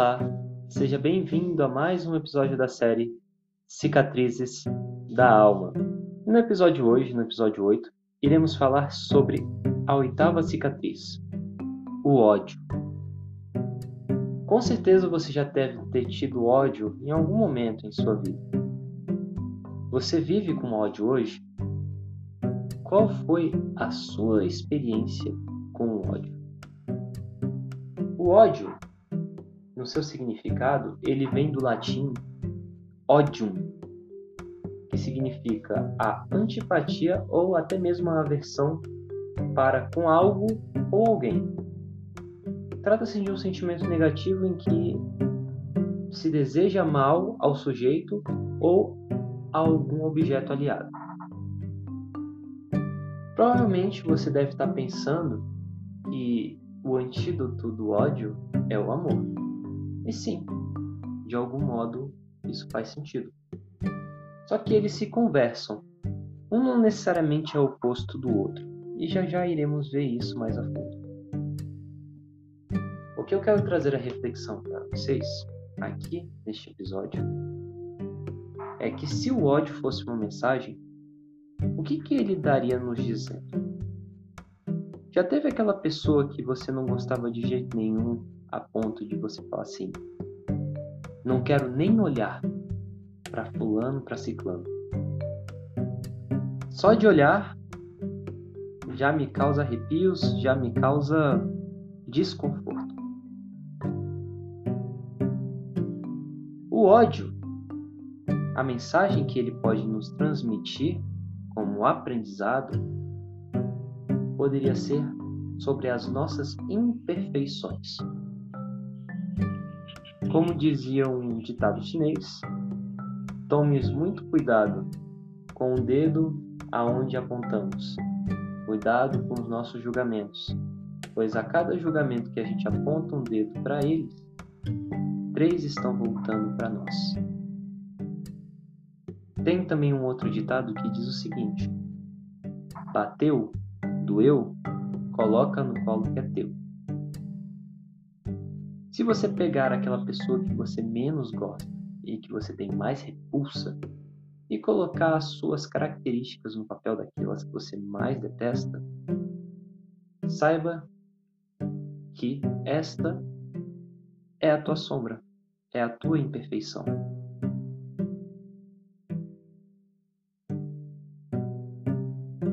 Olá, seja bem-vindo a mais um episódio da série Cicatrizes da Alma. No episódio hoje, no episódio 8, iremos falar sobre a oitava cicatriz, o ódio. Com certeza você já deve ter tido ódio em algum momento em sua vida. Você vive com ódio hoje? Qual foi a sua experiência com o ódio? O ódio no seu significado, ele vem do latim odium, que significa a antipatia ou até mesmo a aversão para com algo ou alguém. Trata-se de um sentimento negativo em que se deseja mal ao sujeito ou a algum objeto aliado. Provavelmente você deve estar pensando que o antídoto do ódio é o amor. E sim, de algum modo isso faz sentido. Só que eles se conversam. Um não necessariamente é oposto do outro, e já já iremos ver isso mais a fundo. O que eu quero trazer a reflexão para vocês aqui neste episódio é que se o ódio fosse uma mensagem, o que, que ele daria nos dizendo? Já teve aquela pessoa que você não gostava de jeito nenhum a ponto de você falar assim: não quero nem olhar para fulano, para ciclano. Só de olhar já me causa arrepios, já me causa desconforto. O ódio, a mensagem que ele pode nos transmitir como aprendizado, poderia ser sobre as nossas imperfeições. Como dizia um ditado chinês, tomes muito cuidado com o dedo aonde apontamos. Cuidado com os nossos julgamentos, pois a cada julgamento que a gente aponta um dedo para eles, três estão voltando para nós. Tem também um outro ditado que diz o seguinte: Bateu, doeu, coloca no colo que é teu. Se você pegar aquela pessoa que você menos gosta e que você tem mais repulsa e colocar as suas características no papel daquelas que você mais detesta, saiba que esta é a tua sombra, é a tua imperfeição.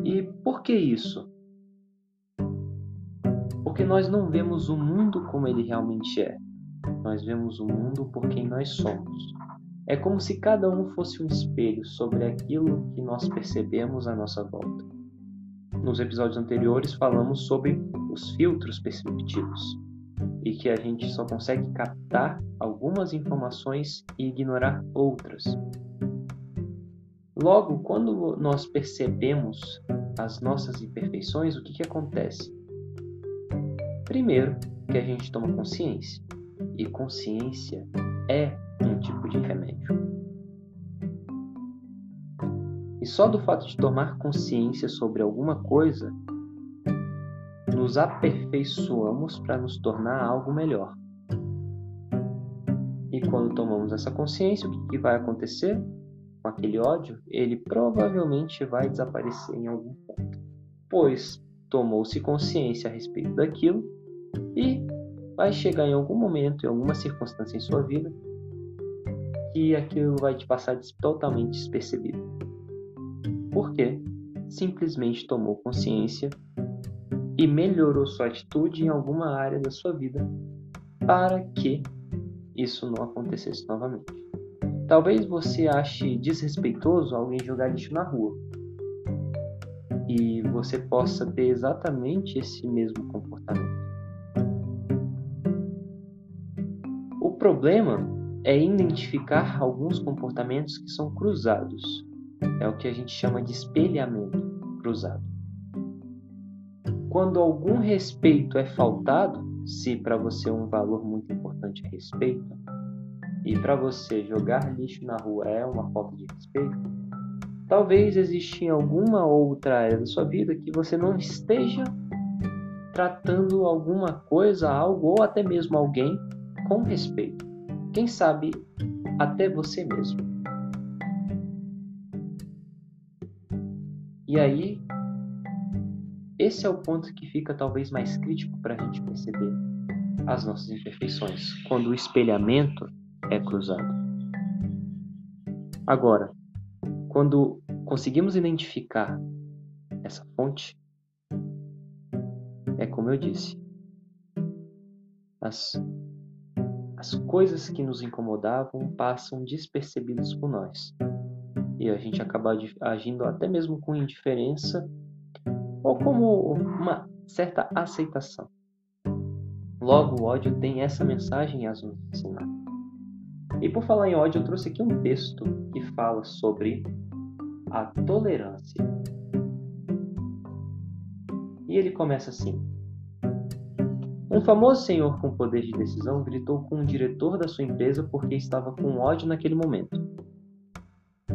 E por que isso? Porque nós não vemos o mundo como ele realmente é. Nós vemos o mundo por quem nós somos. É como se cada um fosse um espelho sobre aquilo que nós percebemos à nossa volta. Nos episódios anteriores falamos sobre os filtros perceptivos e que a gente só consegue captar algumas informações e ignorar outras. Logo, quando nós percebemos as nossas imperfeições, o que, que acontece? Primeiro, que a gente toma consciência. E consciência é um tipo de remédio. E só do fato de tomar consciência sobre alguma coisa, nos aperfeiçoamos para nos tornar algo melhor. E quando tomamos essa consciência, o que, que vai acontecer com aquele ódio? Ele provavelmente vai desaparecer em algum ponto, pois tomou-se consciência a respeito daquilo e vai chegar em algum momento, em alguma circunstância em sua vida, que aquilo vai te passar totalmente despercebido. Por quê? Simplesmente tomou consciência e melhorou sua atitude em alguma área da sua vida para que isso não acontecesse novamente. Talvez você ache desrespeitoso alguém jogar lixo na rua. E você possa ter exatamente esse mesmo comportamento. Problema é identificar alguns comportamentos que são cruzados. É o que a gente chama de espelhamento cruzado. Quando algum respeito é faltado, se para você um valor muito importante é respeito, e para você jogar lixo na rua é uma falta de respeito, talvez exista alguma outra área da sua vida que você não esteja tratando alguma coisa, algo ou até mesmo alguém com respeito. Quem sabe até você mesmo. E aí, esse é o ponto que fica talvez mais crítico para a gente perceber as nossas imperfeições, quando o espelhamento é cruzado. Agora, quando conseguimos identificar essa fonte, é como eu disse, as, as coisas que nos incomodavam passam despercebidas por nós. E a gente acaba agindo até mesmo com indiferença ou como uma certa aceitação. Logo, o ódio tem essa mensagem a nos ensinar. E por falar em ódio, eu trouxe aqui um texto que fala sobre a tolerância. E ele começa assim: Um famoso senhor com poder de decisão gritou com o diretor da sua empresa porque estava com ódio naquele momento.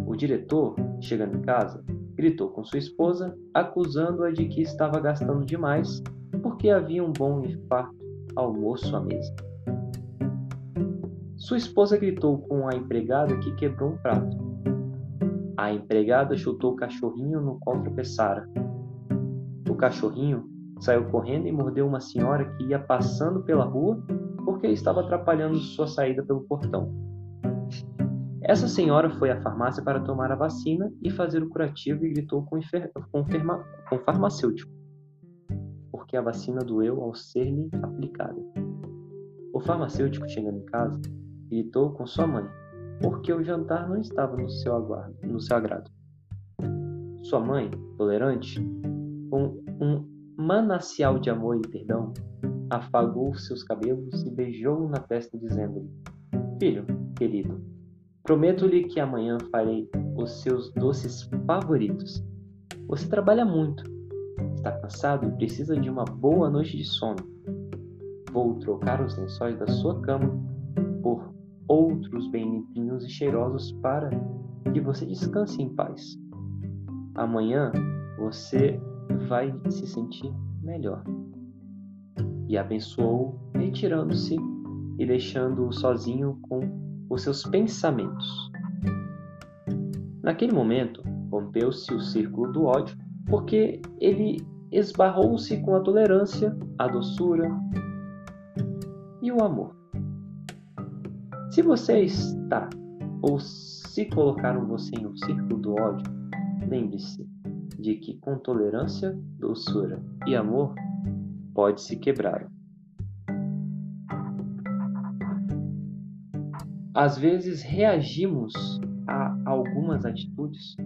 O diretor, chegando em casa, gritou com sua esposa, acusando-a de que estava gastando demais porque havia um bom e farto almoço à mesa. Sua esposa gritou com a empregada que quebrou um prato. A empregada chutou o cachorrinho no qual tropeçara. O cachorrinho saiu correndo e mordeu uma senhora que ia passando pela rua porque estava atrapalhando sua saída pelo portão. Essa senhora foi à farmácia para tomar a vacina e fazer o curativo e gritou com, com, com farmacêutico porque a vacina doeu ao ser-lhe aplicada. O farmacêutico, chegando em casa, gritou com sua mãe, porque o jantar não estava no seu, aguardo, no seu agrado. Sua mãe, tolerante, com um manancial de amor e perdão, afagou seus cabelos e beijou-o na testa, dizendo-lhe: Filho, querido, prometo-lhe que amanhã farei os seus doces favoritos. Você trabalha muito Está cansado e precisa de uma boa noite de sono. Vou trocar os lençóis da sua cama por outros bem limpinhos e cheirosos para que você descanse em paz. Amanhã você vai se sentir melhor. E abençoou, retirando-se e deixando-o sozinho com os seus pensamentos. Naquele momento, rompeu-se o círculo do ódio, porque ele esbarrou-se com a tolerância, a doçura e o amor. Se você está ou se colocaram você em um círculo do ódio, lembre-se de que com tolerância, doçura e amor pode se quebrar. Às vezes reagimos a algumas atitudes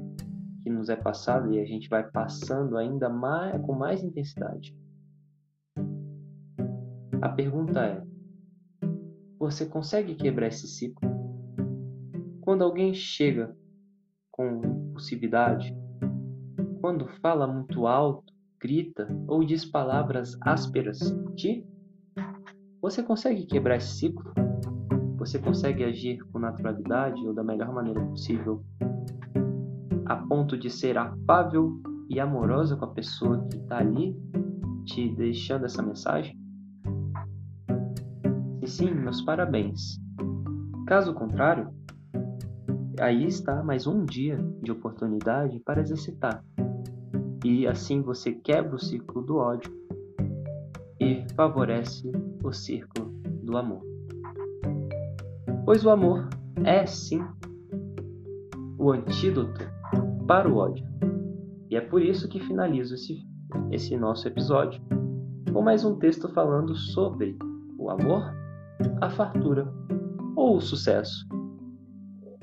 que nos é passado e a gente vai passando ainda mais, com mais intensidade. A pergunta é: você consegue quebrar esse ciclo? Quando alguém chega com impulsividade, quando fala muito alto, grita ou diz palavras ásperas, ti? Você consegue quebrar esse ciclo? Você consegue agir com naturalidade ou da melhor maneira possível a ponto de ser afável e amorosa com a pessoa que está ali te deixando essa mensagem? Se sim, meus parabéns. Caso contrário, aí está mais um dia de oportunidade para exercitar. E assim você quebra o círculo do ódio e favorece o círculo do amor. Pois o amor é sim o antídoto para o ódio. E é por isso que finalizo esse, esse nosso episódio com mais um texto falando sobre o amor, a fartura ou o sucesso.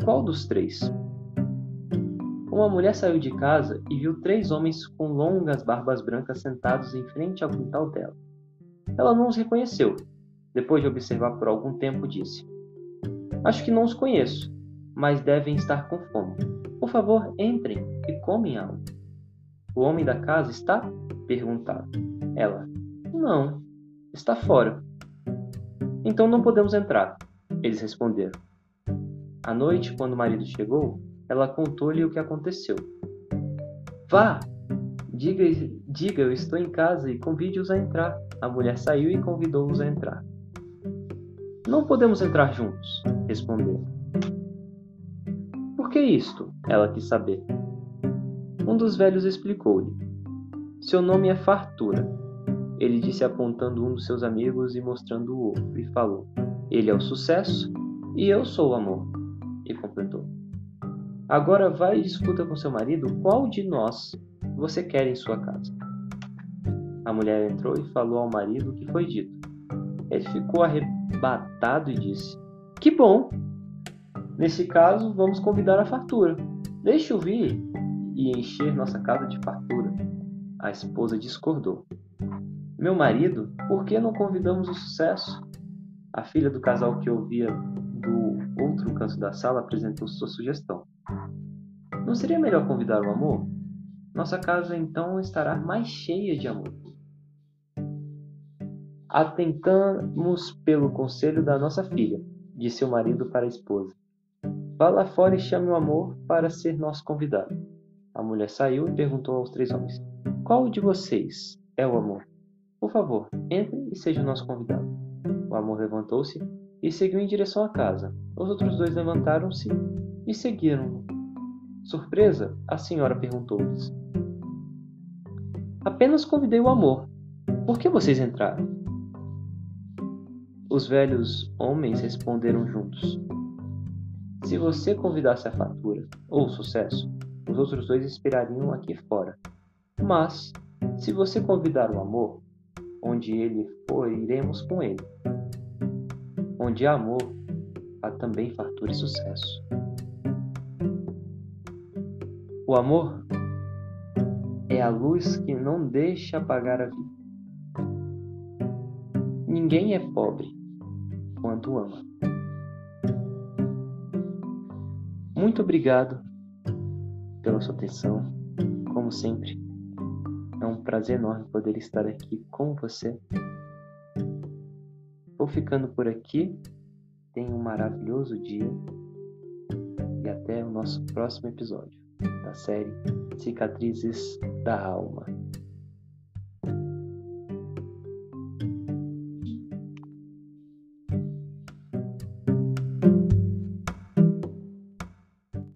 Qual dos três? Uma mulher saiu de casa e viu três homens com longas barbas brancas sentados em frente ao quintal dela. Ela não os reconheceu. Depois de observar por algum tempo, disse: Acho que não os conheço, mas devem estar com fome. Por favor, entrem e comem algo. O homem da casa está? perguntaram. Ela: Não, está fora. Então não podemos entrar, eles responderam. À noite, quando o marido chegou, ela contou-lhe o que aconteceu. Vá! Diga, diga, eu estou em casa e convide-os a entrar. A mulher saiu e convidou-os a entrar. Não podemos entrar juntos, respondeu. Por que isto? Ela quis saber. Um dos velhos explicou-lhe. Seu nome é Fartura. Ele disse apontando um dos seus amigos e mostrando o outro, e falou: Ele é o sucesso e eu sou o amor. E completou: Agora vai e discuta com seu marido qual de nós você quer em sua casa. A mulher entrou e falou ao marido o que foi dito. Ele ficou arrebatado e disse: Que bom! Nesse caso, vamos convidar a fartura. Deixe-o vir e encher nossa casa de fartura. A esposa discordou. Meu marido, por que não convidamos o sucesso? A filha do casal que ouvia do outro canto da sala apresentou sua sugestão. Não seria melhor convidar o amor? Nossa casa então estará mais cheia de amor. Atentamos pelo conselho da nossa filha, disse o marido para a esposa. Vá lá fora e chame o amor para ser nosso convidado. A mulher saiu e perguntou aos três homens: Qual de vocês é o amor? Por favor, entre e seja o nosso convidado. O amor levantou-se e seguiu em direção à casa. Os outros dois levantaram-se e seguiram-no. Surpresa, a senhora perguntou-lhes: Apenas convidei o amor. Por que vocês entraram? Os velhos homens responderam juntos: Se você convidasse a fatura ou o sucesso, os outros dois esperariam aqui fora. Mas, se você convidar o amor, onde ele for, iremos com ele. Onde há amor, há também fartura e sucesso. O amor é a luz que não deixa apagar a vida. Ninguém é pobre quando ama. Muito obrigado pela sua atenção. Como sempre, é um prazer enorme poder estar aqui com você. Vou ficando por aqui. Tenha um maravilhoso dia e até o nosso próximo episódio série Cicatrizes da Alma.